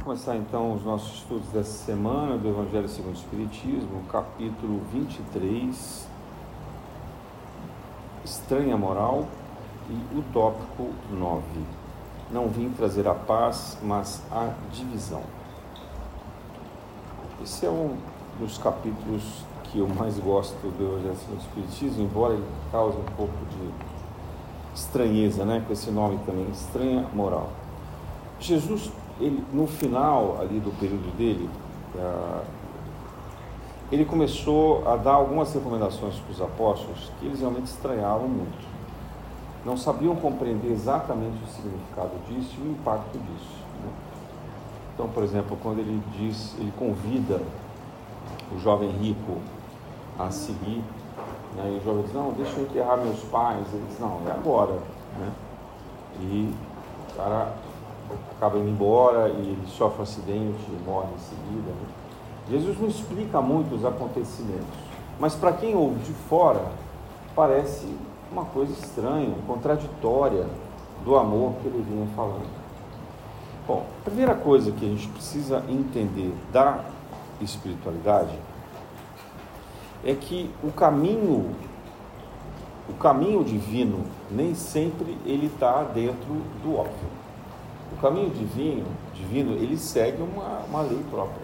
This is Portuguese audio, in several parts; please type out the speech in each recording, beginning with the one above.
Vamos começar então os nossos estudos dessa semana do Evangelho segundo o Espiritismo, capítulo 23, Estranha Moral e o tópico 9. Não vim trazer a paz, mas a divisão. Esse é um dos capítulos que eu mais gosto do Evangelho segundo o Espiritismo, embora ele cause um pouco de estranheza, né, com esse nome também, Estranha Moral. Jesus ele, no final ali do período dele, uh, ele começou a dar algumas recomendações para os apóstolos que eles realmente estranhavam muito. Não sabiam compreender exatamente o significado disso e o impacto disso. Né? Então, por exemplo, quando ele diz, ele convida o jovem rico a seguir, né? e o jovem diz, não, deixa eu enterrar meus pais. Ele diz, não, é agora. Né? E o cara acaba indo embora e ele sofre um acidente e morre em seguida. Né? Jesus não explica muito os acontecimentos, mas para quem ouve de fora, parece uma coisa estranha, contraditória do amor que ele vinha falando. Bom, a primeira coisa que a gente precisa entender da espiritualidade é que o caminho, o caminho divino, nem sempre ele está dentro do óbvio. O caminho divino, divino ele segue uma, uma lei própria.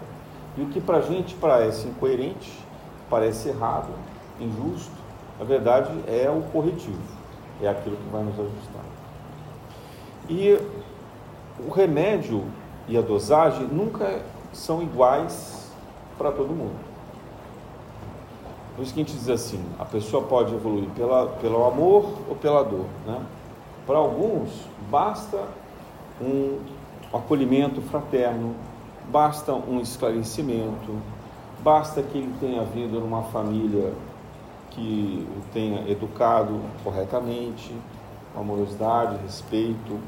E o que para a gente parece incoerente, parece errado, injusto, na verdade é o corretivo, é aquilo que vai nos ajustar. E o remédio e a dosagem nunca são iguais para todo mundo. Por isso que a gente diz assim, a pessoa pode evoluir pela, pelo amor ou pela dor. Né? Para alguns, basta um acolhimento fraterno, basta um esclarecimento, basta que ele tenha vindo numa família que o tenha educado corretamente, com amorosidade, respeito.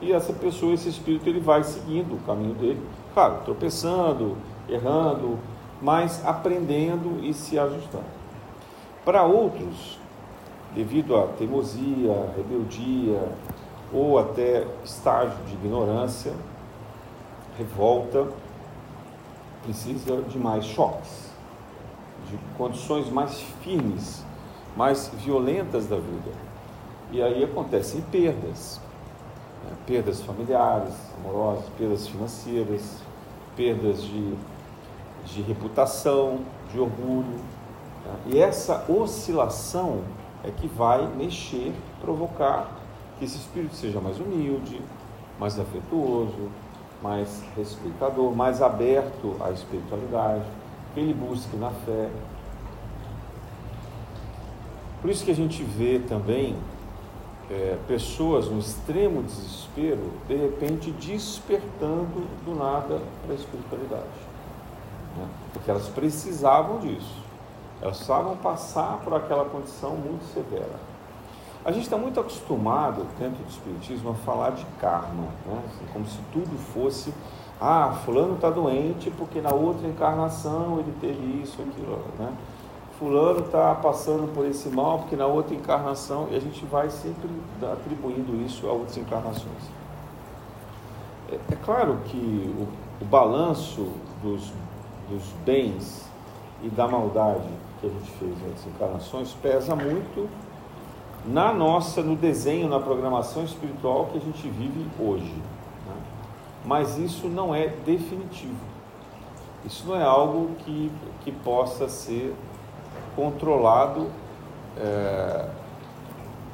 E essa pessoa, esse espírito, ele vai seguindo o caminho dele, claro, tropeçando, errando, mas aprendendo e se ajustando. Para outros, devido à teimosia, rebeldia, ou até estágio de ignorância, revolta, precisa de mais choques, de condições mais firmes, mais violentas da vida. E aí acontecem perdas, né? perdas familiares, amorosas, perdas financeiras, perdas de, de reputação, de orgulho. Né? E essa oscilação é que vai mexer, provocar que esse espírito seja mais humilde, mais afetuoso, mais respeitador, mais aberto à espiritualidade, que ele busque na fé. Por isso que a gente vê também é, pessoas no extremo desespero, de repente despertando do nada para a espiritualidade. Né? Porque elas precisavam disso. Elas precisavam passar por aquela condição muito severa. A gente está muito acostumado, dentro do Espiritismo, a falar de karma, né? assim, como se tudo fosse, ah, fulano está doente porque na outra encarnação ele teve isso, aquilo, né? Fulano está passando por esse mal porque na outra encarnação, e a gente vai sempre atribuindo isso a outras encarnações. É, é claro que o, o balanço dos, dos bens e da maldade que a gente fez outras encarnações pesa muito na nossa, no desenho, na programação espiritual que a gente vive hoje. Né? Mas isso não é definitivo. Isso não é algo que, que possa ser controlado é,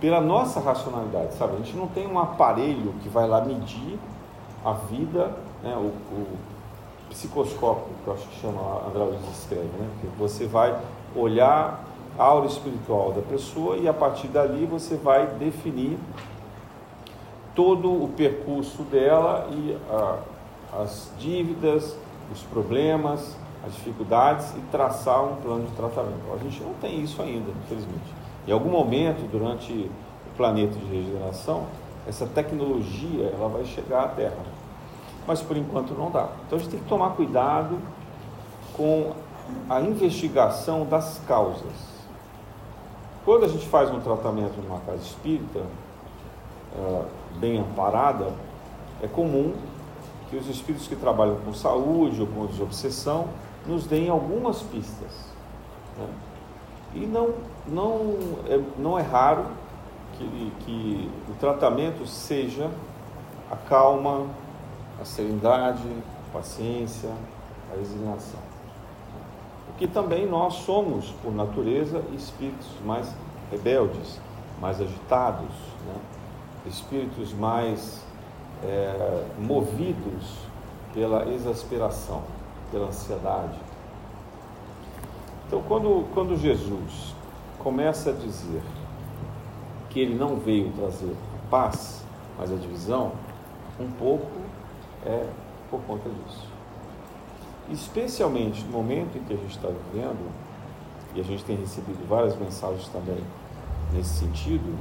pela nossa racionalidade, sabe? A gente não tem um aparelho que vai lá medir a vida, né? o, o psicoscópio, que eu acho que chama, André Luiz escreve, né? Que você vai olhar aura espiritual da pessoa e a partir dali você vai definir todo o percurso dela e a, as dívidas, os problemas, as dificuldades e traçar um plano de tratamento. A gente não tem isso ainda, infelizmente. Em algum momento, durante o planeta de regeneração, essa tecnologia ela vai chegar à Terra. Mas por enquanto não dá. Então a gente tem que tomar cuidado com a investigação das causas. Quando a gente faz um tratamento numa casa espírita, uh, bem amparada, é comum que os espíritos que trabalham com saúde ou com desobsessão nos deem algumas pistas. Né? E não, não, é, não é raro que, que o tratamento seja a calma, a serenidade, a paciência, a resignação. Porque também nós somos, por natureza, espíritos mais rebeldes, mais agitados, né? espíritos mais é, movidos pela exasperação, pela ansiedade. Então, quando, quando Jesus começa a dizer que ele não veio trazer paz, mas a divisão, um pouco é por conta disso. Especialmente no momento em que a gente está vivendo, e a gente tem recebido várias mensagens também nesse sentido,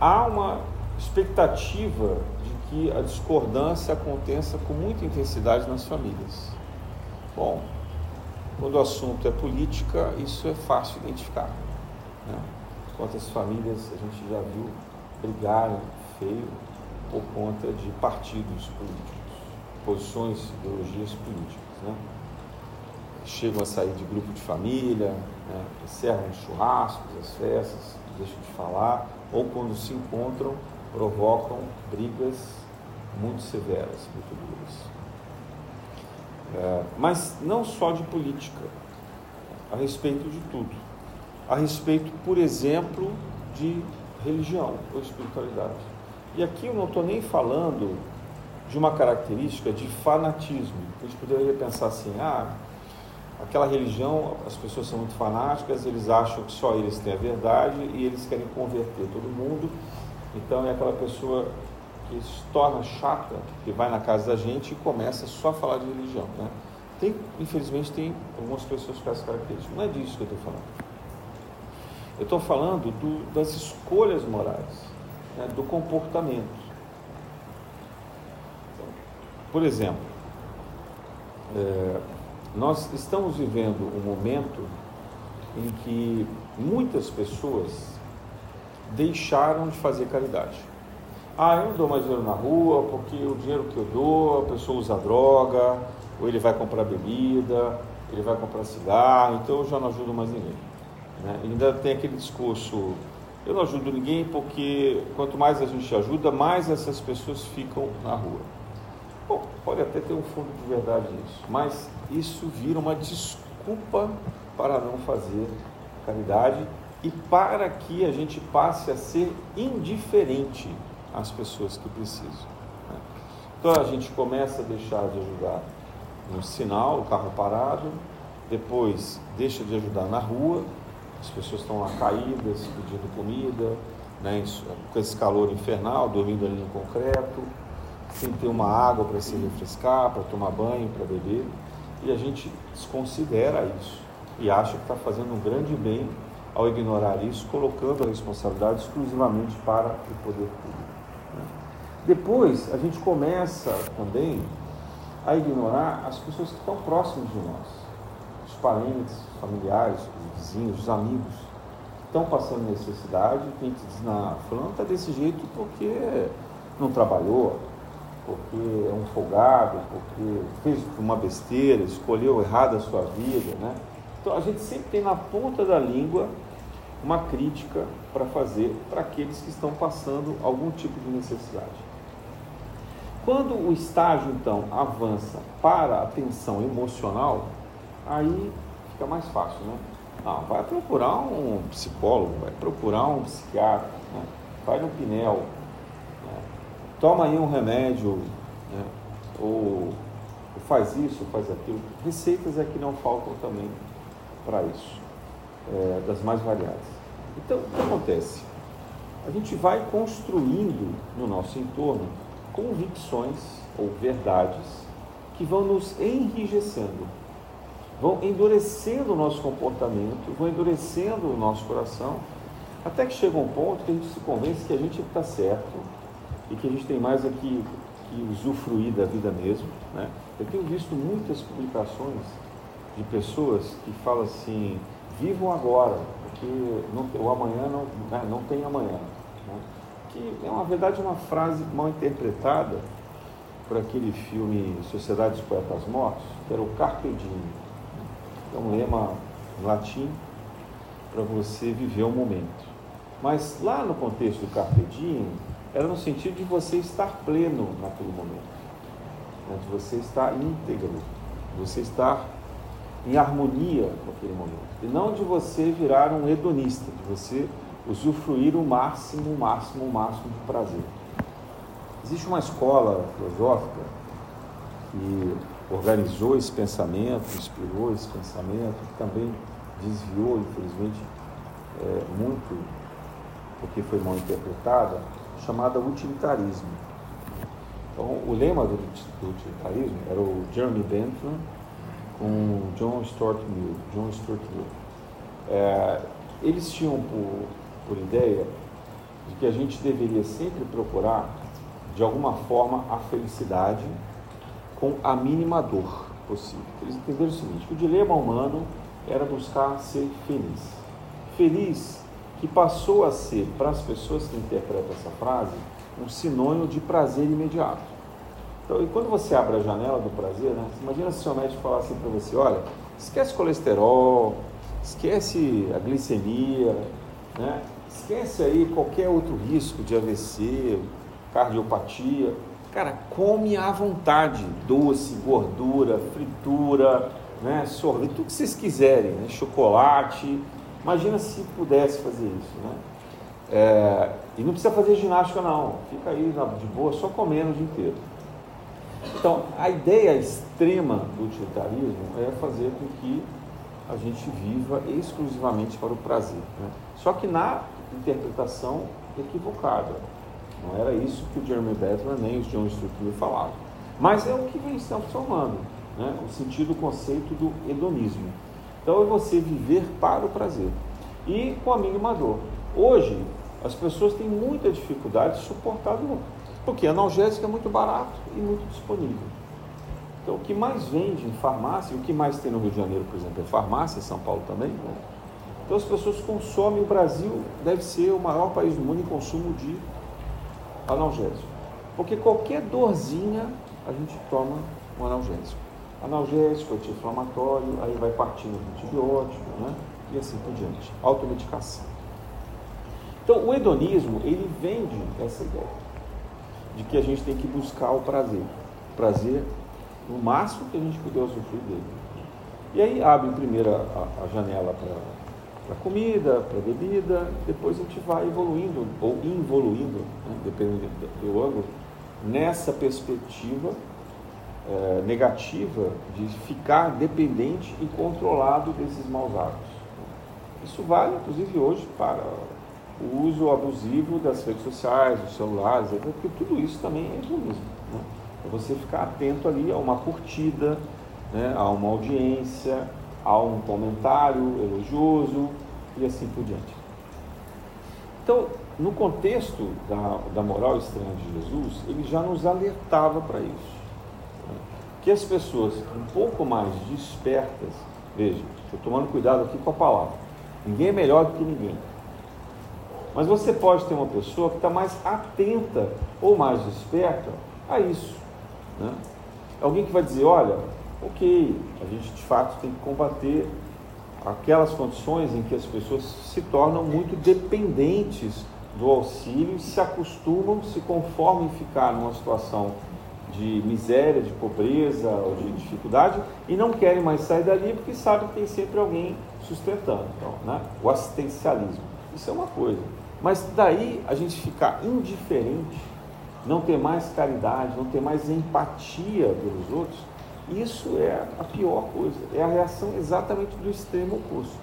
há uma expectativa de que a discordância aconteça com muita intensidade nas famílias. Bom, quando o assunto é política, isso é fácil identificar. Né? Quantas famílias a gente já viu brigarem feio por conta de partidos políticos, posições, ideologias políticas. Né? Chegam a sair de grupo de família, né? encerram os churrascos, as festas, deixam de falar, ou quando se encontram, provocam brigas muito severas, muito duras. É, mas não só de política, a respeito de tudo. A respeito, por exemplo, de religião ou espiritualidade. E aqui eu não estou nem falando de uma característica de fanatismo. A gente poderia pensar assim, ah, aquela religião, as pessoas são muito fanáticas, eles acham que só eles têm a verdade e eles querem converter todo mundo. Então é aquela pessoa que se torna chata, que vai na casa da gente e começa só a falar de religião. Né? Tem, infelizmente, tem algumas pessoas com essa característica. Não é disso que eu estou falando. Eu estou falando do, das escolhas morais, né? do comportamento. Por exemplo, é, nós estamos vivendo um momento em que muitas pessoas deixaram de fazer caridade. Ah, eu não dou mais dinheiro na rua porque o dinheiro que eu dou, a pessoa usa droga, ou ele vai comprar bebida, ele vai comprar cigarro, então eu já não ajudo mais ninguém. Né? Ainda tem aquele discurso, eu não ajudo ninguém porque quanto mais a gente ajuda, mais essas pessoas ficam na rua. Bom, pode até ter um fundo de verdade nisso, mas isso vira uma desculpa para não fazer caridade e para que a gente passe a ser indiferente as pessoas que precisam. Né? Então a gente começa a deixar de ajudar no sinal, o carro parado, depois deixa de ajudar na rua, as pessoas estão lá caídas, pedindo comida, né, com esse calor infernal, dormindo ali no concreto, sem ter uma água para se refrescar, para tomar banho, para beber, e a gente desconsidera isso e acha que está fazendo um grande bem ao ignorar isso, colocando a responsabilidade exclusivamente para o poder público. Depois, a gente começa também a ignorar as pessoas que estão próximas de nós, os parentes, os familiares, os vizinhos, os amigos, que estão passando necessidade, que a diz, fulano está desse jeito porque não trabalhou, porque é um folgado, porque fez uma besteira, escolheu errado a sua vida, né? Então a gente sempre tem na ponta da língua uma crítica para fazer para aqueles que estão passando algum tipo de necessidade. Quando o estágio, então, avança para a tensão emocional, aí fica mais fácil, né? Não, vai procurar um psicólogo, vai procurar um psiquiatra, né? vai no Pinel? Toma aí um remédio, né? ou, faz isso, faz aquilo. Receitas é que não faltam também para isso, é, das mais variadas. Então, o que acontece? A gente vai construindo no nosso entorno convicções ou verdades que vão nos enrijecendo, vão endurecendo o nosso comportamento, vão endurecendo o nosso coração, até que chega um ponto que a gente se convence que a gente está certo e que a gente tem mais aqui que usufruir da vida mesmo. Né? Eu tenho visto muitas publicações de pessoas que falam assim: vivam agora, porque não, o amanhã não, né, não tem amanhã que é uma verdade uma frase mal interpretada, por aquele filme Sociedade dos Poetas Mortos, que era o Carpe Diem. É um lema em latim para você viver o momento. Mas lá no contexto do Carpe Diem, era no sentido de você estar pleno naquele momento, né? de você estar íntegro, de você estar em harmonia com aquele momento. E não de você virar um hedonista, de você usufruir o máximo, o máximo, o máximo de prazer. Existe uma escola filosófica que organizou esse pensamento, inspirou esse pensamento, que também desviou, infelizmente, é, muito, porque foi mal interpretada, chamada utilitarismo. Então, o lema do, do utilitarismo era o Jeremy Bentham com John Stuart Mill. John Stuart Mill. É, eles tinham por, por ideia de que a gente deveria sempre procurar, de alguma forma, a felicidade com a mínima dor possível. Eles entenderam o seguinte: o dilema humano era buscar ser feliz. Feliz que passou a ser, para as pessoas que interpretam essa frase, um sinônimo de prazer imediato. Então, e quando você abre a janela do prazer, né, imagina se o seu médico falasse assim para você, olha, esquece colesterol, esquece a glicemia, né, esquece aí qualquer outro risco de AVC, cardiopatia. Cara, come à vontade, doce, gordura, fritura, né, sorvete, tudo que vocês quiserem, né, chocolate. Imagina se pudesse fazer isso, né? É, e não precisa fazer ginástica não, fica aí de boa, só comendo o dia inteiro. Então, a ideia extrema do utilitarismo é fazer com que a gente viva exclusivamente para o prazer. Né? Só que na interpretação equivocada. Não era isso que o Jeremy Bentham nem os John Strucker falavam. Mas é o que vem se transformando, né? o sentido, o conceito do hedonismo. Então é você viver para o prazer e com a mínima dor. Hoje, as pessoas têm muita dificuldade de suportar dor. Porque analgésico é muito barato e muito disponível. Então, o que mais vende em farmácia, o que mais tem no Rio de Janeiro, por exemplo, é farmácia, São Paulo também. Né? Então, as pessoas consomem. O Brasil deve ser o maior país do mundo em consumo de analgésico. Porque qualquer dorzinha, a gente toma um analgésico. Analgésico, anti-inflamatório, aí vai partindo do antibiótico, né? e assim por diante. Automedicação. Então, o hedonismo, ele vende essa ideia de que a gente tem que buscar o prazer. O prazer no máximo que a gente puder usufruir dele. E aí abre primeiro a, a janela para comida, para bebida, depois a gente vai evoluindo ou involuindo, né, dependendo do, do ângulo, nessa perspectiva é, negativa de ficar dependente e controlado desses maus hábitos. Isso vale, inclusive, hoje para o uso abusivo das redes sociais, dos celulares, porque tudo isso também é hedonismo. Né? É você ficar atento ali a uma curtida, né? a uma audiência, a um comentário elogioso e assim por diante. Então, no contexto da, da moral estranha de Jesus, ele já nos alertava para isso. Que as pessoas um pouco mais despertas, veja, estou tomando cuidado aqui com a palavra, ninguém é melhor do que ninguém mas você pode ter uma pessoa que está mais atenta ou mais esperta a isso. Né? Alguém que vai dizer, olha, ok, a gente de fato tem que combater aquelas condições em que as pessoas se tornam muito dependentes do auxílio, se acostumam, se conformam em ficar numa situação de miséria, de pobreza ou de dificuldade e não querem mais sair dali porque sabem que tem sempre alguém sustentando. Então, né? O assistencialismo. Isso é uma coisa. Mas daí a gente ficar indiferente, não ter mais caridade, não ter mais empatia pelos outros, isso é a pior coisa. É a reação exatamente do extremo oposto.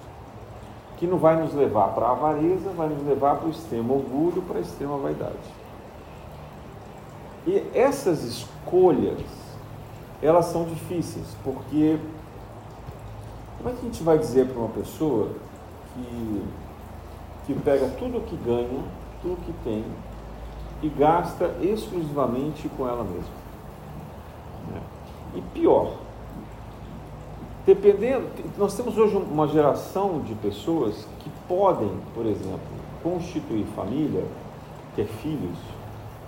Que não vai nos levar para a avareza, vai nos levar para o extremo orgulho, para a extrema vaidade. E essas escolhas, elas são difíceis, porque como é que a gente vai dizer para uma pessoa que que pega tudo que ganha, tudo que tem e gasta exclusivamente com ela mesma. Né? E pior, dependendo, nós temos hoje uma geração de pessoas que podem, por exemplo, constituir família, ter filhos,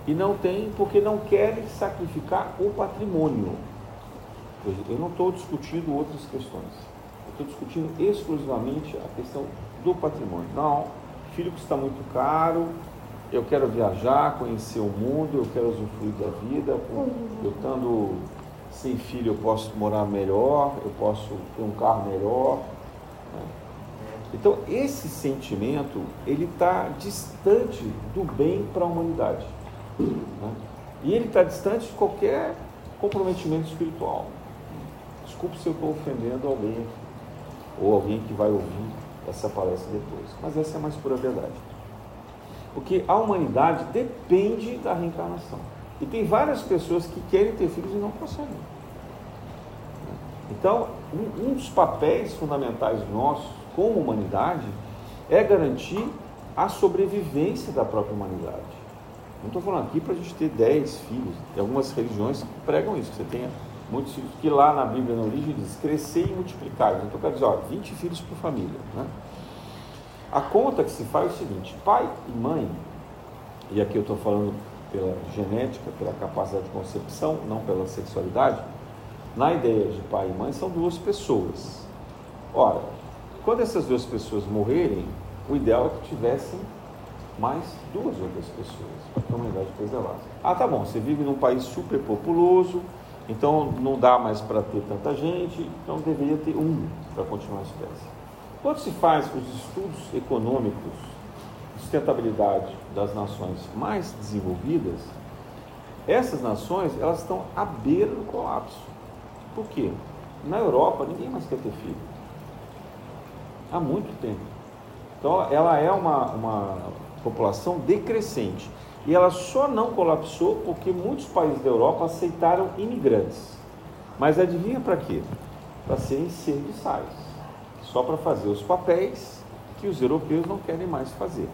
E não tem porque não querem sacrificar o patrimônio. Eu não estou discutindo outras questões. Estou discutindo exclusivamente a questão do patrimônio. Não, filho que está muito caro, eu quero viajar, conhecer o mundo, eu quero usufruir da vida. Eu estando sem filho, eu posso morar melhor, eu posso ter um carro melhor. Né? Então, esse sentimento, ele está distante do bem para a humanidade. Né? E ele está distante de qualquer comprometimento espiritual. Desculpe se eu estou ofendendo alguém aqui, ou alguém que vai ouvir essa palestra depois, mas essa é a mais pura verdade. Porque a humanidade depende da reencarnação. E tem várias pessoas que querem ter filhos e não conseguem. Então, um, um dos papéis fundamentais nossos como humanidade é garantir a sobrevivência da própria humanidade. Não estou falando aqui para a gente ter 10 filhos. Tem algumas religiões que pregam isso, que você tenha muitos filhos, que lá na Bíblia, na origem, diz crescer e multiplicar. Então, quer dizer, ó, 20 filhos por família. Né? A conta que se faz é o seguinte: pai e mãe, e aqui eu estou falando pela genética, pela capacidade de concepção, não pela sexualidade, na ideia de pai e mãe são duas pessoas. Ora, quando essas duas pessoas morrerem, o ideal é que tivessem mais duas outras pessoas, para a humanidade preservada. Ah, tá bom, você vive num país superpopuloso, então não dá mais para ter tanta gente, então deveria ter um para continuar a espécie. Quando se faz os estudos econômicos, sustentabilidade das nações mais desenvolvidas, essas nações elas estão à beira do colapso. Por quê? Na Europa ninguém mais quer ter filho. Há muito tempo. Então ela é uma, uma população decrescente. E ela só não colapsou porque muitos países da Europa aceitaram imigrantes. Mas adivinha para quê? Para serem serviçais. Só para fazer os papéis que os europeus não querem mais fazer.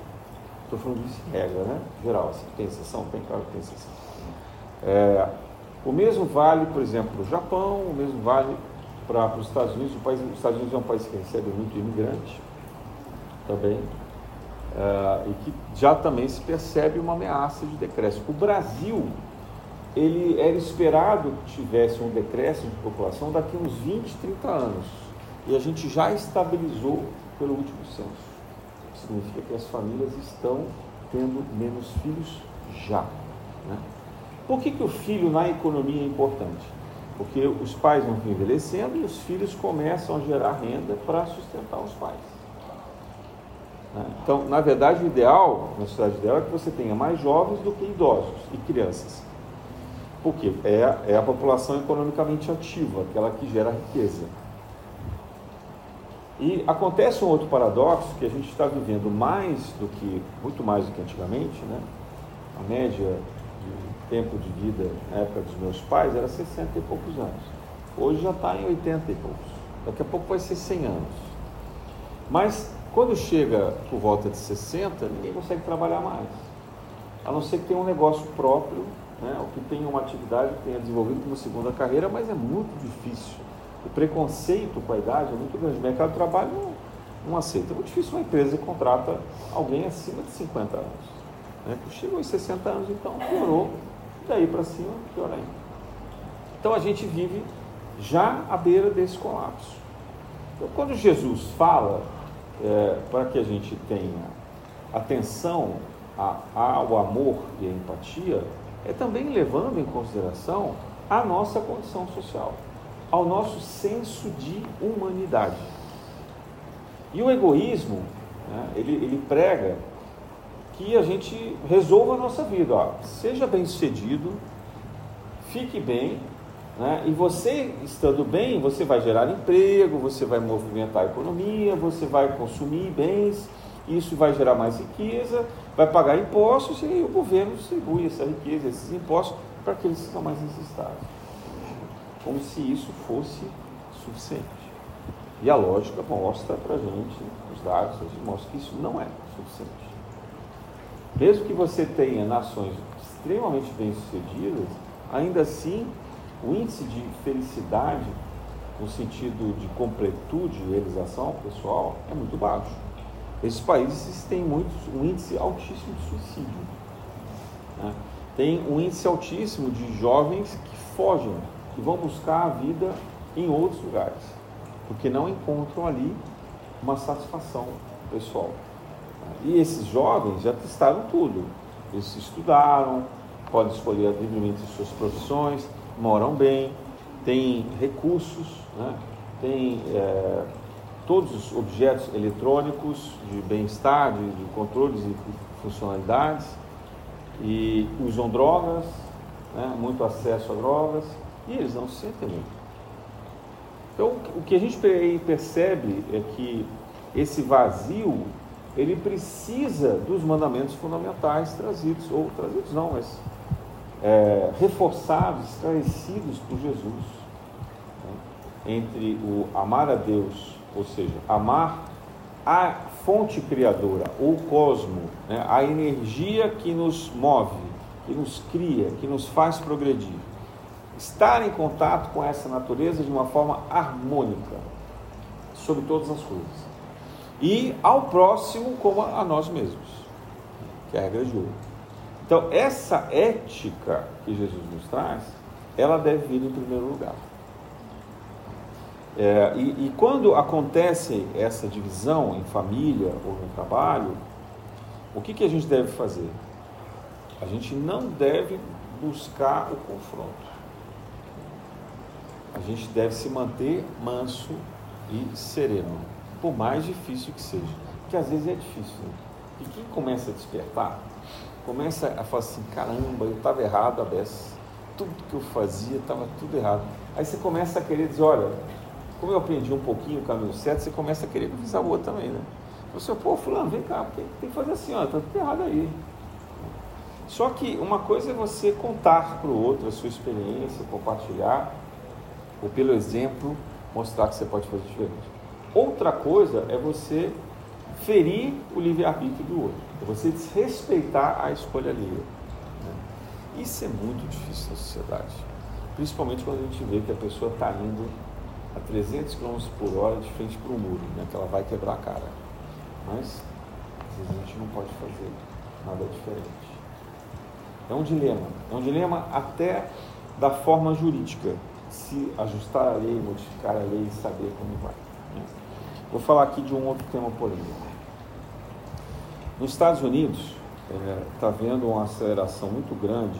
Estou falando isso em regra, né? Geral, assim, tem exceção? Tem, claro que tem exceção. É, o mesmo vale, por exemplo, para o Japão, o mesmo vale para os Estados Unidos. O país, os Estados Unidos é um país que recebe muito imigrante também. Uh, e que já também se percebe uma ameaça de decréscimo. O Brasil, ele era esperado que tivesse um decréscimo de população daqui a uns 20, 30 anos. E a gente já estabilizou pelo último censo. Significa que as famílias estão tendo menos filhos já. Né? Por que, que o filho na economia é importante? Porque os pais vão envelhecendo e os filhos começam a gerar renda para sustentar os pais. Né? Então, na verdade, o ideal, na sociedade ideal, é que você tenha mais jovens do que idosos e crianças. Por quê? É, é a população economicamente ativa, aquela que gera riqueza. E acontece um outro paradoxo que a gente está vivendo mais do que, muito mais do que antigamente, né? A média de tempo de vida na época dos meus pais era 60 e poucos anos. Hoje já está em 80 e poucos. Daqui a pouco vai ser 100 anos. Mas quando chega por volta de 60, ninguém consegue trabalhar mais. A não ser que tenha um negócio próprio, né, ou que tenha uma atividade que tenha desenvolvido como segunda carreira, mas é muito difícil. O preconceito com a idade é muito grande. O mercado de trabalho não, não aceita. É muito difícil uma empresa que contrata alguém acima de 50 anos. Né? Chegou aos 60 anos, então piorou. Daí para cima, pior ainda. Então a gente vive já à beira desse colapso. Então, quando Jesus fala é, para que a gente tenha atenção a, ao amor e à empatia, é também levando em consideração a nossa condição social, ao nosso senso de humanidade. E o egoísmo, né, ele, ele prega que a gente resolva a nossa vida, ó, seja bem sucedido, fique bem, né? E você estando bem, você vai gerar emprego, você vai movimentar a economia, você vai consumir bens, isso vai gerar mais riqueza, vai pagar impostos e o governo distribui essa riqueza, esses impostos para aqueles que são mais necessitados. Como se isso fosse suficiente. E a lógica mostra para a gente, os dados, mostra que isso não é suficiente. Mesmo que você tenha nações extremamente bem-sucedidas, ainda assim o índice de felicidade, no sentido de completude e realização pessoal, é muito baixo. Esses países têm muito, um índice altíssimo de suicídio. Né? tem um índice altíssimo de jovens que fogem, que vão buscar a vida em outros lugares, porque não encontram ali uma satisfação pessoal. E esses jovens já testaram tudo. Eles estudaram, podem escolher livremente suas profissões, moram bem, têm recursos, né? têm é, todos os objetos eletrônicos de bem-estar, de, de controles e funcionalidades, e usam drogas, né? muito acesso a drogas, e eles não se sentem muito. Então, o que a gente percebe é que esse vazio, ele precisa dos mandamentos fundamentais trazidos, ou trazidos não, mas é, reforçados, esclarecidos por Jesus. Né? Entre o amar a Deus, ou seja, amar a fonte criadora, ou cosmo, né? a energia que nos move, que nos cria, que nos faz progredir. Estar em contato com essa natureza de uma forma harmônica, sobre todas as coisas e ao próximo como a nós mesmos, que é a regra de ouro. Então, essa ética que Jesus nos traz, ela deve vir em primeiro lugar. É, e, e quando acontece essa divisão em família ou no trabalho, o que, que a gente deve fazer? A gente não deve buscar o confronto. A gente deve se manter manso e sereno por mais difícil que seja. Porque às vezes é difícil. Né? E quem começa a despertar, começa a falar assim: caramba, eu estava errado a. Tudo que eu fazia estava tudo errado. Aí você começa a querer dizer: olha, como eu aprendi um pouquinho o caminho certo, você começa a querer avisar o outro também, né? Você, pô, Fulano, vem cá, tem, tem que fazer assim, ó, tá tudo errado aí. Só que uma coisa é você contar para o outro a sua experiência, compartilhar, ou pelo exemplo, mostrar que você pode fazer diferente. Outra coisa é você ferir o livre-arbítrio do outro, é você desrespeitar a escolha alheia. Né? Isso é muito difícil na sociedade, principalmente quando a gente vê que a pessoa está indo a 300 km por hora de frente para o muro, né? que ela vai quebrar a cara. Mas, às vezes, a gente não pode fazer nada diferente. É um dilema, é um dilema até da forma jurídica, se ajustar a lei, modificar a lei e saber como vai. Né? Vou falar aqui de um outro tema polêmico. Nos Estados Unidos, está é, tá havendo uma aceleração muito grande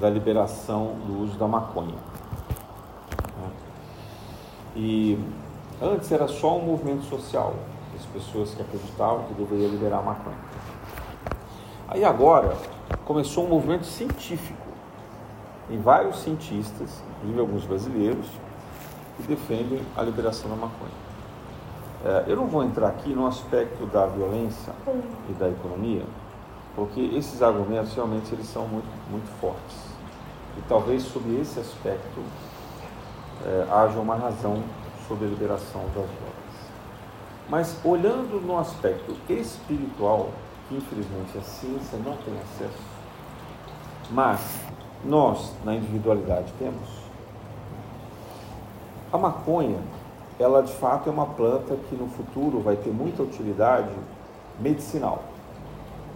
da liberação do uso da maconha. Né? E antes era só um movimento social, as pessoas que acreditavam que deveria liberar a maconha. Aí agora começou um movimento científico. Tem vários cientistas, inclusive alguns brasileiros, que defendem a liberação da maconha. É, eu não vou entrar aqui no aspecto da violência e da economia, porque esses argumentos realmente eles são muito, muito fortes. E talvez sobre esse aspecto é, haja uma razão sobre a liberação das drogas. Mas olhando no aspecto espiritual, que infelizmente a ciência não tem acesso, mas nós, na individualidade, temos, a maconha ela de fato é uma planta que no futuro vai ter muita utilidade medicinal.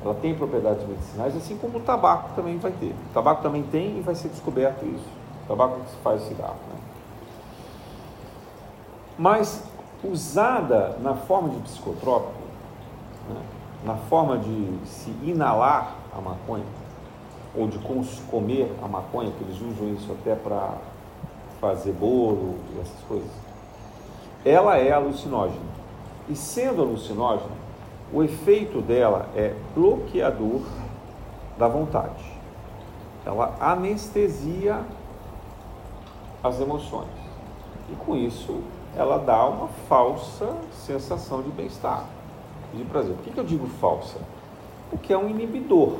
Ela tem propriedades medicinais, assim como o tabaco também vai ter. O tabaco também tem e vai ser descoberto isso. O tabaco que se faz cigarro. Né? Mas usada na forma de psicotrópico, né? na forma de se inalar a maconha, ou de comer a maconha, que eles usam isso até para fazer bolo e essas coisas ela é alucinógena. E sendo alucinógena, o efeito dela é bloqueador da vontade. Ela anestesia as emoções. E com isso, ela dá uma falsa sensação de bem-estar de prazer. Por que, que eu digo falsa? Porque é um inibidor.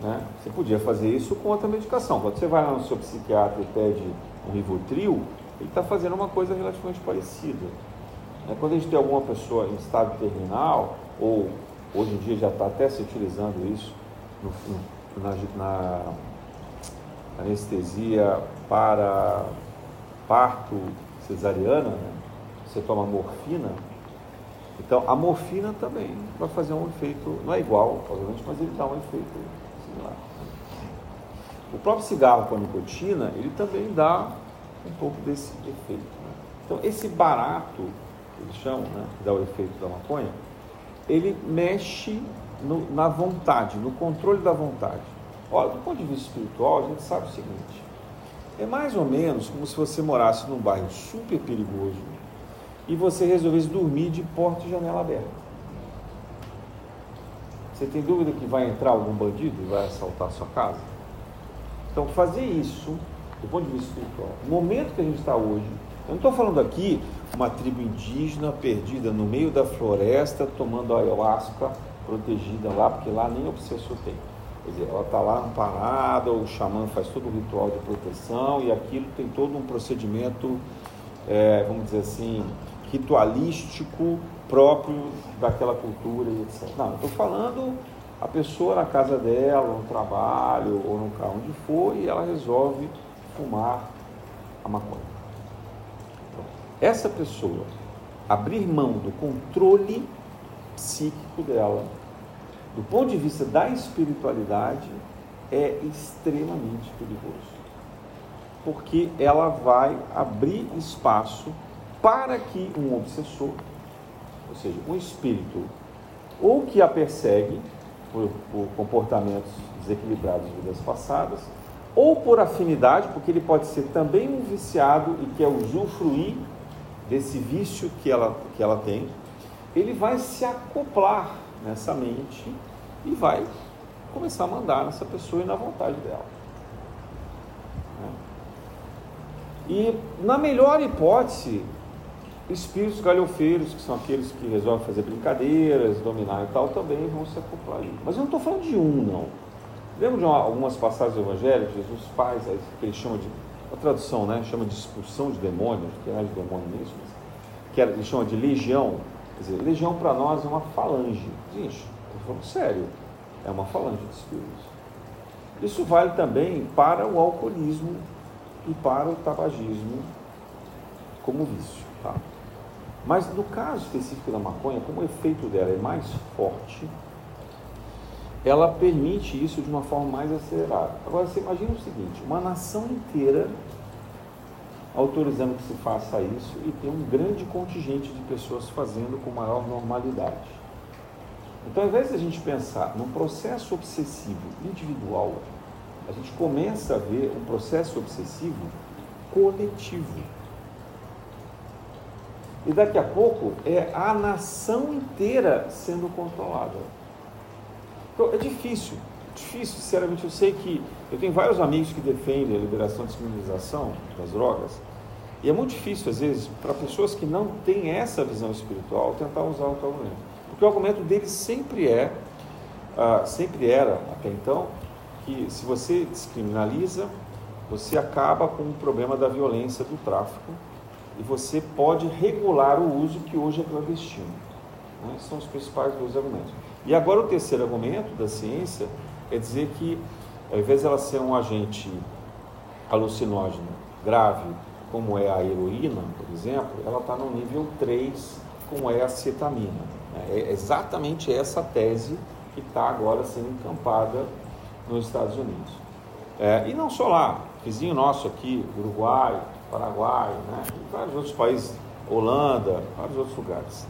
Né? Você podia fazer isso com outra medicação. Quando você vai lá no seu psiquiatra e pede um Rivotril, ele está fazendo uma coisa relativamente parecida. Né? Quando a gente tem alguma pessoa em estado terminal, ou hoje em dia já está até se utilizando isso no, na, na, anestesia para parto cesariana, né? você toma morfina. Então, a morfina também vai fazer um efeito, não é igual, obviamente, mas ele dá um efeito similar. O próprio cigarro com a nicotina, ele também dá um pouco desse efeito. Né? Então, esse barato, que eles chamam, né, que dá o efeito da maconha, ele mexe no, na vontade, no controle da vontade. Olha, do ponto de vista espiritual, a gente sabe o seguinte: é mais ou menos como se você morasse num bairro super perigoso e você resolvesse dormir de porta e janela aberta. Você tem dúvida que vai entrar algum bandido e vai assaltar a sua casa? Então, fazer isso, do ponto de vista espiritual, no momento que a gente está hoje, eu não estou falando aqui uma tribo indígena perdida no meio da floresta, tomando ayahuasca protegida lá, porque lá nem obsessor tem. Quer dizer, ela está lá amparada, o xamã faz todo o ritual de proteção e aquilo tem todo um procedimento, é, vamos dizer assim, ritualístico próprio daquela cultura e etc. Não, estou falando a pessoa na casa dela, no trabalho ou no carro onde for e ela resolve fumar a maconha. Essa pessoa abrir mão do controle psíquico dela do ponto de vista da espiritualidade, é extremamente perigoso. Porque ela vai abrir espaço para que um obsessor, ou seja, um espírito, ou que a persegue por, por comportamentos desequilibrados de vidas passadas, ou por afinidade, porque ele pode ser também um viciado e quer usufruir desse vício que ela, que ela tem, ele vai se acoplar nessa mente e vai começar a mandar nessa pessoa e na vontade dela. E na melhor hipótese, espíritos galhofeiros, que são aqueles que resolvem fazer brincadeiras, dominar e tal, também vão se acoplar ali. Mas eu não estou falando de um, não. Lembra de uma, algumas passagens do Evangelho, Jesus faz, que ele chama de, a tradução, né, chama de expulsão de demônios, que é de demônio mesmo, que ele chama de legião, Quer dizer, legião para nós é uma falange. Gente, estou falando sério, é uma falange de espíritos. Isso vale também para o alcoolismo e para o tabagismo como vício. Tá? Mas no caso específico da maconha, como o efeito dela é mais forte, ela permite isso de uma forma mais acelerada. Agora você imagina o seguinte, uma nação inteira autorizando que se faça isso e tem um grande contingente de pessoas fazendo com maior normalidade. Então, ao invés de a gente pensar num processo obsessivo individual, a gente começa a ver um processo obsessivo coletivo. E daqui a pouco é a nação inteira sendo controlada. Então, é difícil, difícil, sinceramente. Eu sei que eu tenho vários amigos que defendem a liberação e descriminalização das drogas, e é muito difícil, às vezes, para pessoas que não têm essa visão espiritual, tentar usar o argumento. Porque o argumento deles sempre é, uh, sempre era, até então, que se você descriminaliza, você acaba com o problema da violência do tráfico e você pode regular o uso que hoje é clandestino. Né? São os principais dois argumentos. E agora o terceiro argumento da ciência é dizer que, ao invés de ela ser um agente alucinógeno grave como é a heroína, por exemplo, ela está no nível 3, como é a cetamina. É exatamente essa tese que está agora sendo encampada nos Estados Unidos. É, e não só lá, vizinho nosso aqui, Uruguai, Paraguai, né, vários outros países, Holanda, vários outros lugares.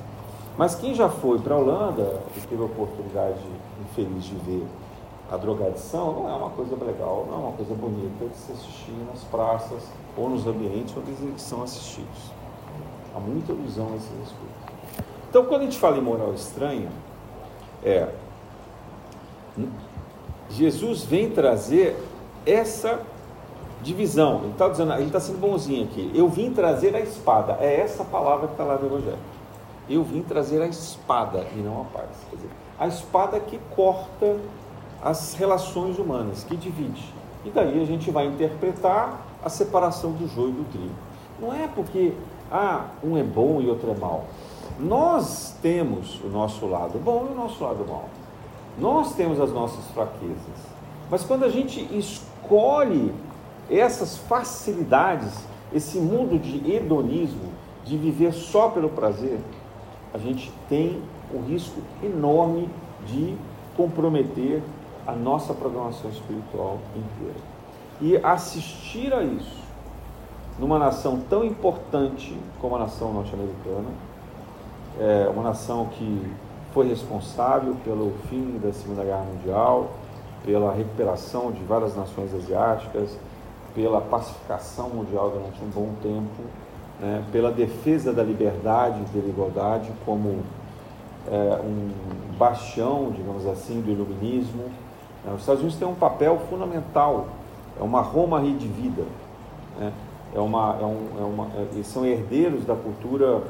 Mas quem já foi para a Holanda e teve a oportunidade infeliz de ver a drogadição, não é uma coisa legal, não é uma coisa bonita de se assistir nas praças ou nos ambientes onde eles são assistidos. Há muita ilusão a esse respeito. Então, quando a gente fala em moral estranha, é Jesus vem trazer essa divisão. Ele está dizendo, está sendo bonzinho aqui. Eu vim trazer a espada. É essa palavra que está lá no Evangelho. Eu vim trazer a espada e não a paz. Dizer, a espada que corta as relações humanas, que divide. E daí a gente vai interpretar a separação do joio e do trigo. Não é porque ah, um é bom e outro é mal. Nós temos o nosso lado bom e o nosso lado mal. Nós temos as nossas fraquezas. Mas quando a gente escolhe essas facilidades, esse mundo de hedonismo, de viver só pelo prazer, a gente tem o risco enorme de comprometer a nossa programação espiritual inteira. E assistir a isso numa nação tão importante como a nação norte-americana, é uma nação que foi responsável pelo fim da Segunda Guerra Mundial, pela recuperação de várias nações asiáticas, pela pacificação mundial durante um bom tempo, né, pela defesa da liberdade e da igualdade como é, um bastião, digamos assim, do iluminismo. Né, os Estados Unidos têm um papel fundamental, é uma Roma redivida, né, é uma, é um, é uma, é, são herdeiros da cultura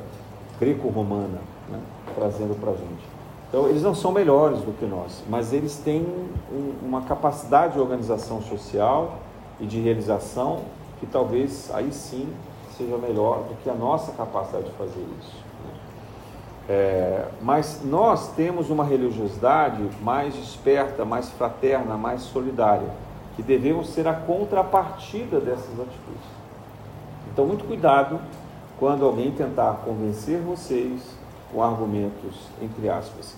greco-romana, né, trazendo para a gente. Então, eles não são melhores do que nós, mas eles têm um, uma capacidade de organização social e de realização que talvez aí sim seja melhor do que a nossa capacidade de fazer isso. Né? É, mas nós temos uma religiosidade mais esperta, mais fraterna, mais solidária, que devemos ser a contrapartida dessas atitudes. Então, muito cuidado quando alguém tentar convencer vocês com argumentos, entre aspas,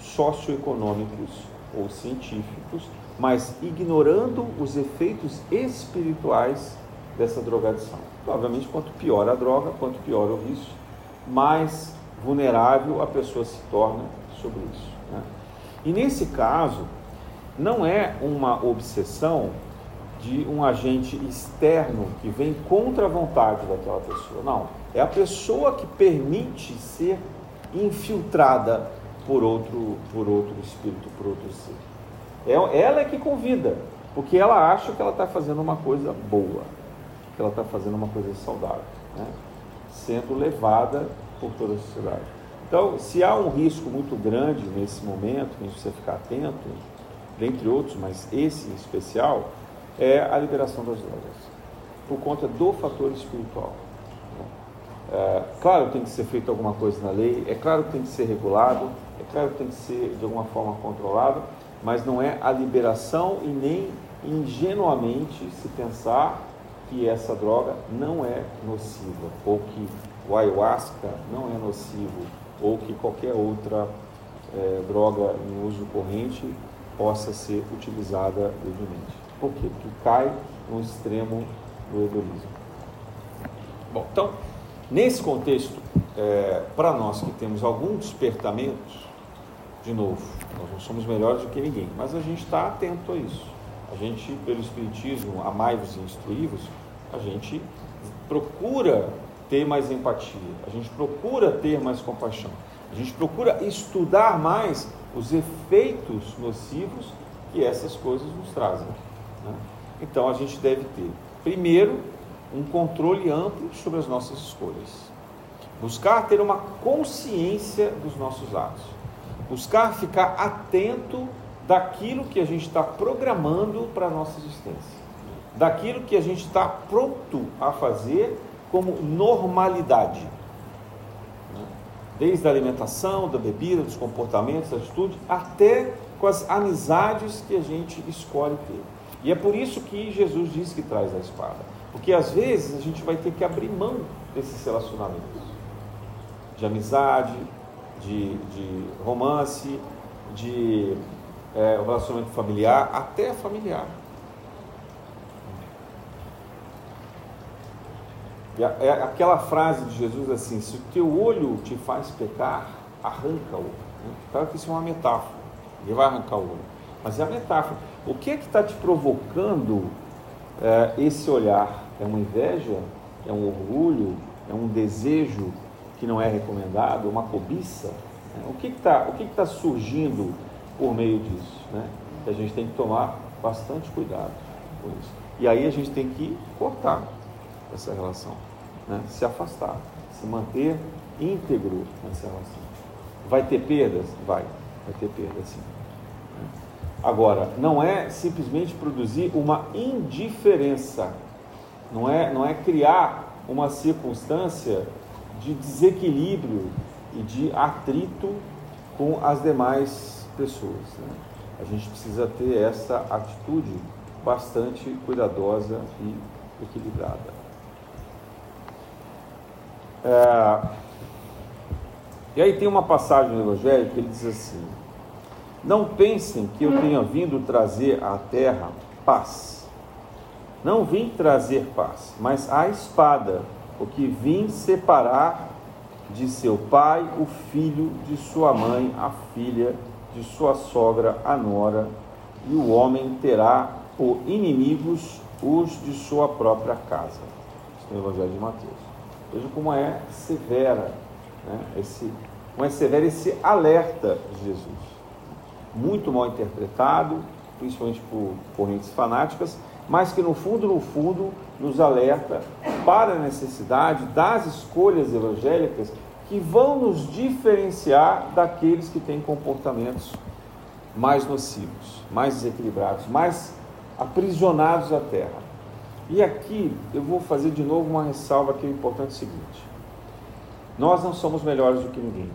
socioeconômicos ou científicos, mas ignorando os efeitos espirituais dessa drogadição. Obviamente, quanto pior a droga, quanto pior o vício, mais vulnerável a pessoa se torna sobre isso. Né? E nesse caso, não é uma obsessão de um agente externo que vem contra a vontade daquela pessoa. Não. É a pessoa que permite ser infiltrada por outro, por outro espírito, por outro ser. É, ela é que convida, porque ela acha que ela está fazendo uma coisa boa, que ela está fazendo uma coisa saudável, né? sendo levada por toda a sociedade. Então, se há um risco muito grande nesse momento, a gente precisa ficar atento, dentre outros, mas esse em especial, é a liberação das drogas, por conta do fator espiritual. É, claro que tem que ser feito alguma coisa na lei, é claro que tem que ser regulado, é claro que tem que ser de alguma forma controlado, mas não é a liberação e nem ingenuamente se pensar que essa droga não é nociva, ou que o ayahuasca não é nocivo, ou que qualquer outra é, droga em uso corrente possa ser utilizada livremente. Por quê? Porque cai no extremo do hedonismo. Bom, então, nesse contexto, é, para nós que temos algum despertamento, de novo, nós não somos melhores do que ninguém, mas a gente está atento a isso. A gente, pelo Espiritismo, amai-vos e instruí-vos, a gente procura ter mais empatia, a gente procura ter mais compaixão, a gente procura estudar mais os efeitos nocivos que essas coisas nos trazem. Né? Então a gente deve ter, primeiro, um controle amplo sobre as nossas escolhas, buscar ter uma consciência dos nossos atos buscar ficar atento daquilo que a gente está programando para a nossa existência, daquilo que a gente está pronto a fazer como normalidade. Né? Desde a alimentação, da bebida, dos comportamentos, da atitude, até com as amizades que a gente escolhe ter. E é por isso que Jesus diz que traz a espada. Porque às vezes a gente vai ter que abrir mão desses relacionamentos de amizade, de, de romance, de é, relacionamento familiar, até familiar. É aquela frase de Jesus assim: se o teu olho te faz pecar, arranca-o. Claro que isso é uma metáfora, ele vai arrancar o olho. Mas é a metáfora. O que é que está te provocando é, esse olhar? É uma inveja? É um orgulho? É um desejo que não é recomendado, uma cobiça. Né? O que está que tá surgindo por meio disso? Né? Que a gente tem que tomar bastante cuidado com isso. E aí a gente tem que cortar essa relação, né? se afastar, se manter íntegro nessa relação. Vai ter perdas? Vai, vai ter perdas sim. Agora, não é simplesmente produzir uma indiferença, não é, não é criar uma circunstância de desequilíbrio e de atrito com as demais pessoas. Né? A gente precisa ter essa atitude bastante cuidadosa e equilibrada. É... E aí tem uma passagem no Evangelho que ele diz assim: Não pensem que eu tenha vindo trazer à terra paz. Não vim trazer paz, mas a espada, o que vim separar de seu pai o filho, de sua mãe a filha, de sua sogra a nora, e o homem terá por inimigos os de sua própria casa. Isso no Evangelho de Mateus. Veja como é severa, né? esse, como é severo esse alerta de Jesus. Muito mal interpretado, principalmente por correntes fanáticas, mas que no fundo, no fundo, nos alerta para a necessidade das escolhas evangélicas que vão nos diferenciar daqueles que têm comportamentos mais nocivos, mais desequilibrados, mais aprisionados à terra. E aqui eu vou fazer de novo uma ressalva que é importante seguinte: nós não somos melhores do que ninguém.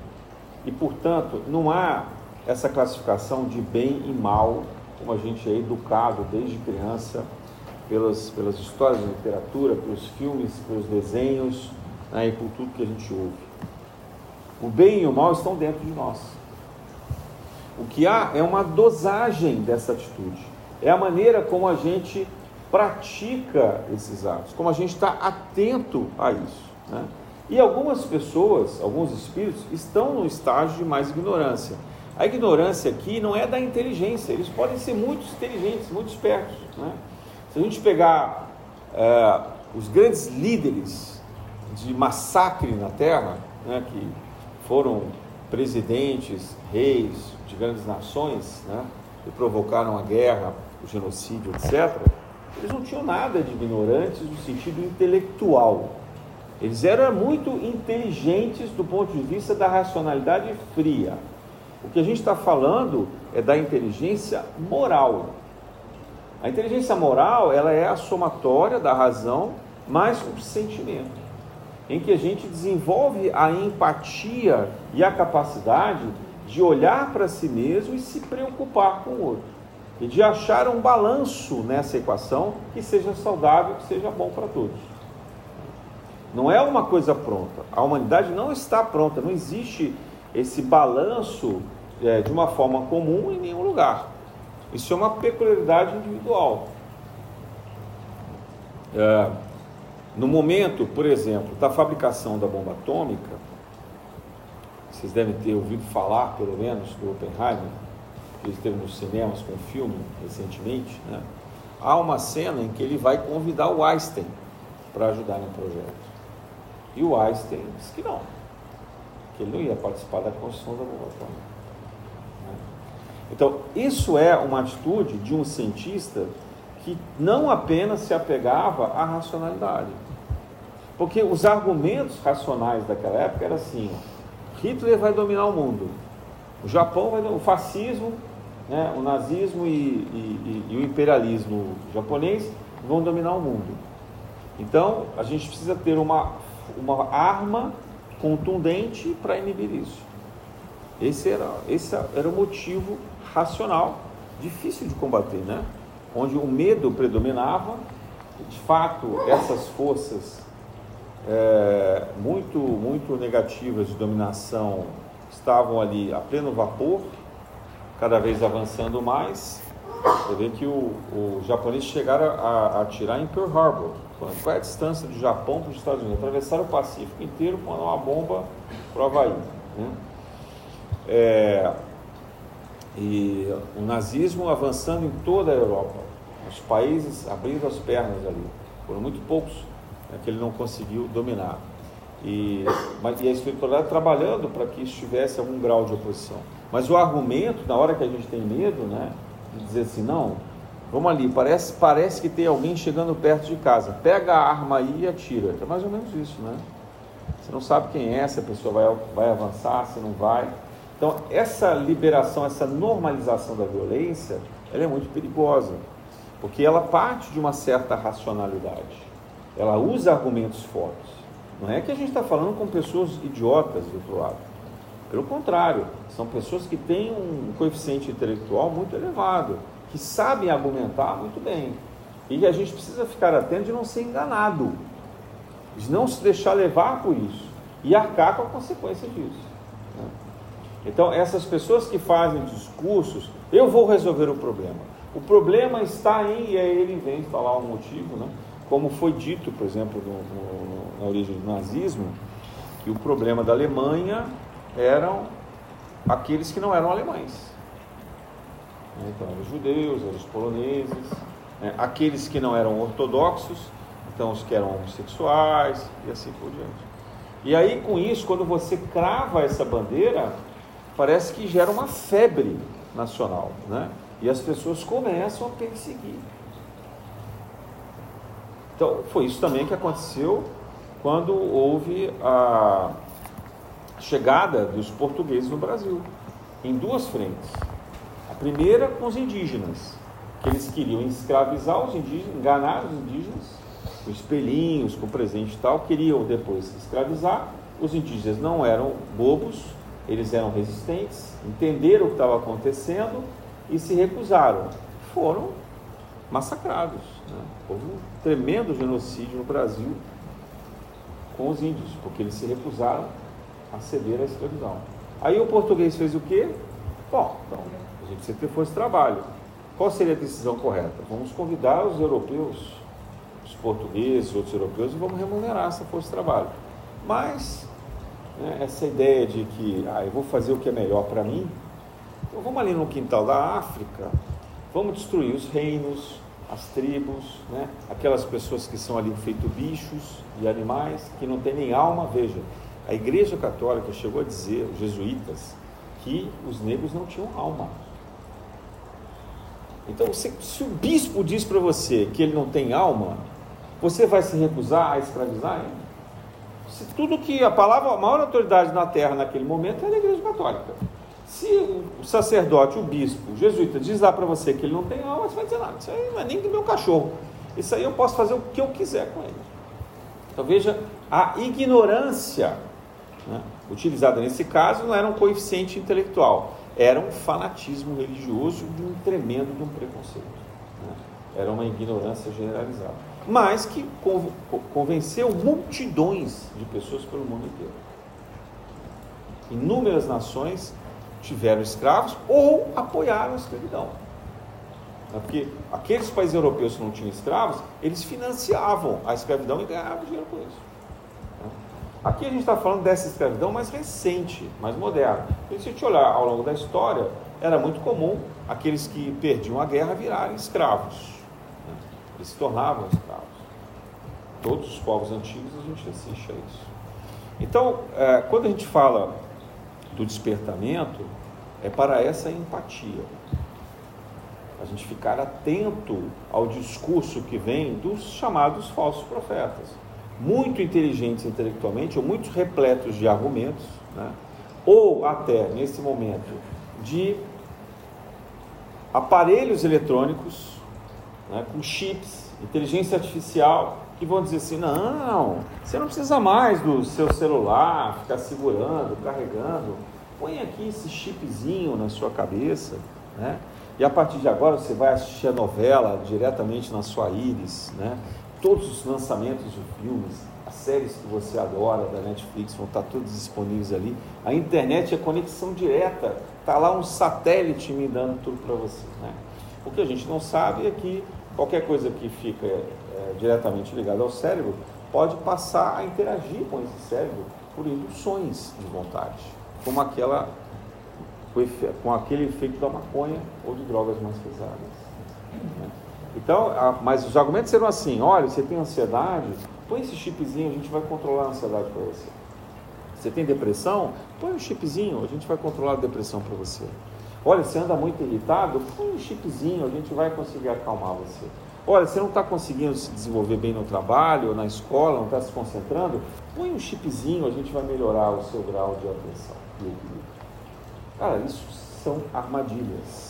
E, portanto, não há essa classificação de bem e mal, como a gente é educado desde criança, pelas, pelas histórias da literatura, pelos filmes, pelos desenhos né, e por tudo que a gente ouve. O bem e o mal estão dentro de nós. O que há é uma dosagem dessa atitude. É a maneira como a gente pratica esses atos, como a gente está atento a isso. Né? E algumas pessoas, alguns espíritos, estão no estágio de mais ignorância. A ignorância aqui não é da inteligência, eles podem ser muito inteligentes, muito espertos. Né? Se a gente pegar é, os grandes líderes de massacre na Terra, né, que foram presidentes, reis de grandes nações, né, e provocaram a guerra, o genocídio, etc., eles não tinham nada de ignorantes no sentido intelectual. Eles eram muito inteligentes do ponto de vista da racionalidade fria. O que a gente está falando é da inteligência moral. A inteligência moral ela é a somatória da razão mais o sentimento em que a gente desenvolve a empatia e a capacidade de olhar para si mesmo e se preocupar com o outro. E de achar um balanço nessa equação que seja saudável, que seja bom para todos. Não é uma coisa pronta. A humanidade não está pronta. Não existe esse balanço é, de uma forma comum em nenhum lugar. Isso é uma peculiaridade individual. É, no momento, por exemplo, da fabricação da bomba atômica, vocês devem ter ouvido falar, pelo menos, do Oppenheimer, que esteve nos cinemas com um filme recentemente, né? há uma cena em que ele vai convidar o Einstein para ajudar no projeto. E o Einstein disse que não, que ele não ia participar da construção da bomba atômica. Né? Então, isso é uma atitude de um cientista que não apenas se apegava à racionalidade, porque os argumentos racionais daquela época eram assim: Hitler vai dominar o mundo, o Japão vai o fascismo, né, o nazismo e, e, e, e o imperialismo japonês vão dominar o mundo. Então a gente precisa ter uma, uma arma contundente para inibir isso. Esse era, esse era o motivo racional, difícil de combater, né? Onde o medo predominava, de fato, essas forças é, muito, muito negativas de dominação estavam ali a pleno vapor, cada vez avançando mais. Você vê que o, o japoneses chegaram a, a atirar em Pearl Harbor. Qual é a distância do Japão para os Estados Unidos? Atravessaram o Pacífico inteiro com uma bomba para o Havaí. Né? É, e o nazismo avançando em toda a Europa. Os países abrindo as pernas ali. Foram muito poucos né, que ele não conseguiu dominar. E, mas, e a espiritualidade trabalhando para que isso tivesse algum grau de oposição. Mas o argumento, na hora que a gente tem medo, né, de dizer assim, não, vamos ali, parece, parece que tem alguém chegando perto de casa, pega a arma aí e atira. É mais ou menos isso, né? Você não sabe quem é, se a pessoa vai, vai avançar, se não vai. Então, essa liberação, essa normalização da violência, ela é muito perigosa, porque ela parte de uma certa racionalidade ela usa argumentos fortes. Não é que a gente está falando com pessoas idiotas do outro lado. Pelo contrário, são pessoas que têm um coeficiente intelectual muito elevado, que sabem argumentar muito bem. E a gente precisa ficar atento de não ser enganado, de não se deixar levar por isso e arcar com a consequência disso. Né? Então, essas pessoas que fazem discursos, eu vou resolver o problema. O problema está em, e aí ele vem falar um motivo, né? como foi dito, por exemplo, no, no, na origem do nazismo, que o problema da Alemanha eram aqueles que não eram alemães. Então, eram os judeus, eram os poloneses, né? aqueles que não eram ortodoxos, então os que eram homossexuais e assim por diante. E aí, com isso, quando você crava essa bandeira, parece que gera uma febre nacional, né? E as pessoas começam a perseguir. Então, foi isso também que aconteceu quando houve a chegada dos portugueses no Brasil, em duas frentes. A primeira com os indígenas, que eles queriam escravizar os indígenas, enganar os indígenas, com espelhinhos, com presente e tal, queriam depois escravizar. Os indígenas não eram bobos, eles eram resistentes, entenderam o que estava acontecendo e se recusaram. Foram massacrados. Né? Houve um tremendo genocídio no Brasil com os índios, porque eles se recusaram a ceder à escravidão. Aí o português fez o quê? Bom, então a gente ter força de trabalho. Qual seria a decisão correta? Vamos convidar os europeus, os portugueses, outros europeus, e vamos remunerar essa força de trabalho. Mas né, essa ideia de que ah, eu vou fazer o que é melhor para mim, então vamos ali no quintal da África, vamos destruir os reinos, as tribos, né? aquelas pessoas que são ali feito bichos e animais, que não têm nem alma. Veja, a Igreja Católica chegou a dizer, os jesuítas, que os negros não tinham alma. Então, se, se o bispo diz para você que ele não tem alma, você vai se recusar a escravizar ele? Se tudo que a palavra, a maior autoridade na terra naquele momento era a Igreja Católica. Se o sacerdote, o bispo, o jesuíta diz lá para você que ele não tem alma, você vai dizer, nada, isso aí não é nem do meu cachorro. Isso aí eu posso fazer o que eu quiser com ele. Então veja, a ignorância né, utilizada nesse caso não era um coeficiente intelectual, era um fanatismo religioso de um tremendo de um preconceito. Né? Era uma ignorância generalizada. Mas que convenceu multidões de pessoas pelo mundo inteiro. Inúmeras nações tiveram escravos ou apoiaram a escravidão. Né, porque aqueles países europeus que não tinham escravos, eles financiavam a escravidão e ganhavam dinheiro com isso. Aqui a gente está falando dessa escravidão mais recente, mais moderna. se a gente olhar ao longo da história, era muito comum aqueles que perdiam a guerra virarem escravos. Né. Eles se tornavam escravos. Todos os povos antigos a gente assiste a isso. Então, é, quando a gente fala do despertamento é para essa empatia. A gente ficar atento ao discurso que vem dos chamados falsos profetas, muito inteligentes intelectualmente, ou muito repletos de argumentos, né? ou até, nesse momento, de aparelhos eletrônicos né? com chips, inteligência artificial, que vão dizer assim: não, você não precisa mais do seu celular, ficar segurando, carregando. Põe aqui esse chipzinho na sua cabeça, né? E a partir de agora você vai assistir a novela diretamente na sua íris, né? Todos os lançamentos de filmes, as séries que você adora da Netflix vão estar todos disponíveis ali. A internet é conexão direta, tá lá um satélite me dando tudo para você, né? O que a gente não sabe é que qualquer coisa que fica é, diretamente ligada ao cérebro pode passar a interagir com esse cérebro por induções de vontade, como aquela com aquele efeito da maconha ou de drogas mais pesadas. Né? Então, mas os argumentos serão assim: olha, você tem ansiedade, põe esse chipzinho, a gente vai controlar a ansiedade para você. Você tem depressão? Põe um chipzinho, a gente vai controlar a depressão para você. Olha, você anda muito irritado? Põe um chipzinho, a gente vai conseguir acalmar você. Olha, você não está conseguindo se desenvolver bem no trabalho, ou na escola, não está se concentrando? Põe um chipzinho, a gente vai melhorar o seu grau de atenção e equilíbrio. Cara, isso são armadilhas.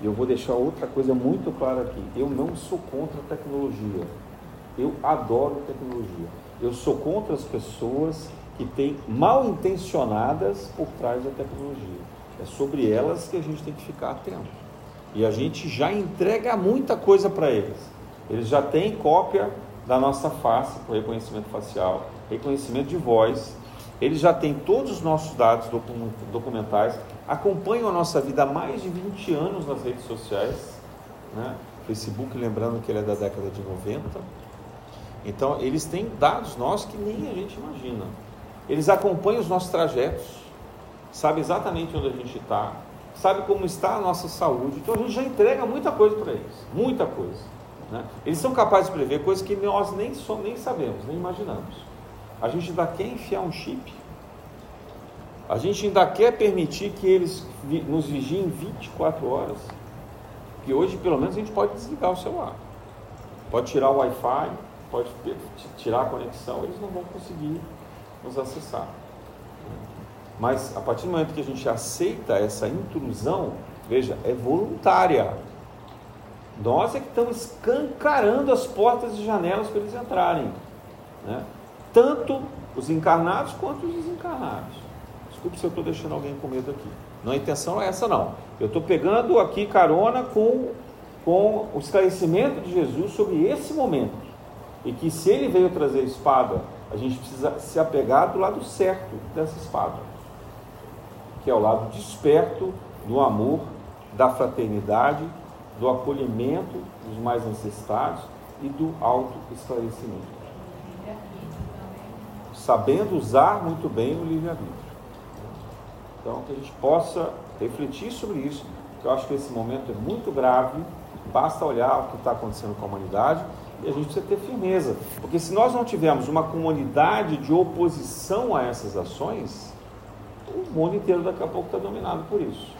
E eu vou deixar outra coisa muito clara aqui. Eu não sou contra a tecnologia. Eu adoro tecnologia. Eu sou contra as pessoas que têm mal intencionadas por trás da tecnologia. É sobre elas que a gente tem que ficar atento. E a gente já entrega muita coisa para eles. Eles já têm cópia da nossa face, por reconhecimento facial, reconhecimento de voz. Eles já têm todos os nossos dados documentais, acompanham a nossa vida há mais de 20 anos nas redes sociais. Né? Facebook, lembrando que ele é da década de 90. Então, eles têm dados nossos que nem a gente imagina. Eles acompanham os nossos trajetos, sabem exatamente onde a gente está, sabe como está a nossa saúde. Então, a gente já entrega muita coisa para eles, muita coisa. Né? Eles são capazes de prever coisas que nós nem, nem sabemos, nem imaginamos. A gente ainda quer enfiar um chip. A gente ainda quer permitir que eles nos vigiem 24 horas. E hoje, pelo menos, a gente pode desligar o celular. Pode tirar o Wi-Fi, pode tirar a conexão, eles não vão conseguir nos acessar. Mas a partir do momento que a gente aceita essa intrusão, veja, é voluntária. Nós é que estamos escancarando as portas e janelas para eles entrarem. Né? Tanto os encarnados quanto os desencarnados. Desculpe se eu estou deixando alguém com medo aqui. Não, a intenção é essa não. Eu estou pegando aqui carona com, com o esclarecimento de Jesus sobre esse momento. E que se ele veio trazer espada, a gente precisa se apegar do lado certo dessa espada. Que é o lado desperto do amor, da fraternidade, do acolhimento dos mais necessitados e do auto-esclarecimento. Sabendo usar muito bem o livre-arbítrio. Então, que a gente possa refletir sobre isso, que eu acho que esse momento é muito grave, basta olhar o que está acontecendo com a humanidade e a gente precisa ter firmeza, porque se nós não tivermos uma comunidade de oposição a essas ações, o mundo inteiro daqui a pouco está dominado por isso.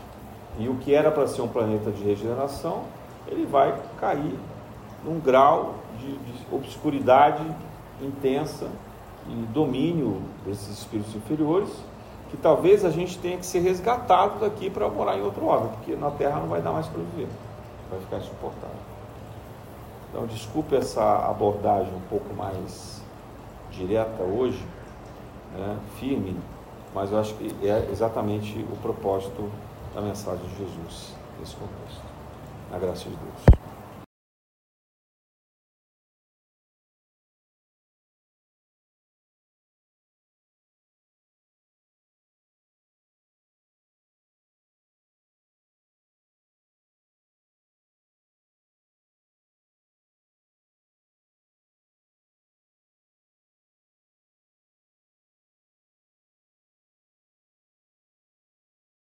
E o que era para ser um planeta de regeneração, ele vai cair num grau de, de obscuridade intensa e domínio desses espíritos inferiores que talvez a gente tenha que ser resgatado daqui para morar em outro órgão, porque na Terra não vai dar mais para viver, vai ficar insuportável. Então, desculpe essa abordagem um pouco mais direta hoje, né, firme, mas eu acho que é exatamente o propósito da mensagem de Jesus nesse contexto. Na graça de Deus.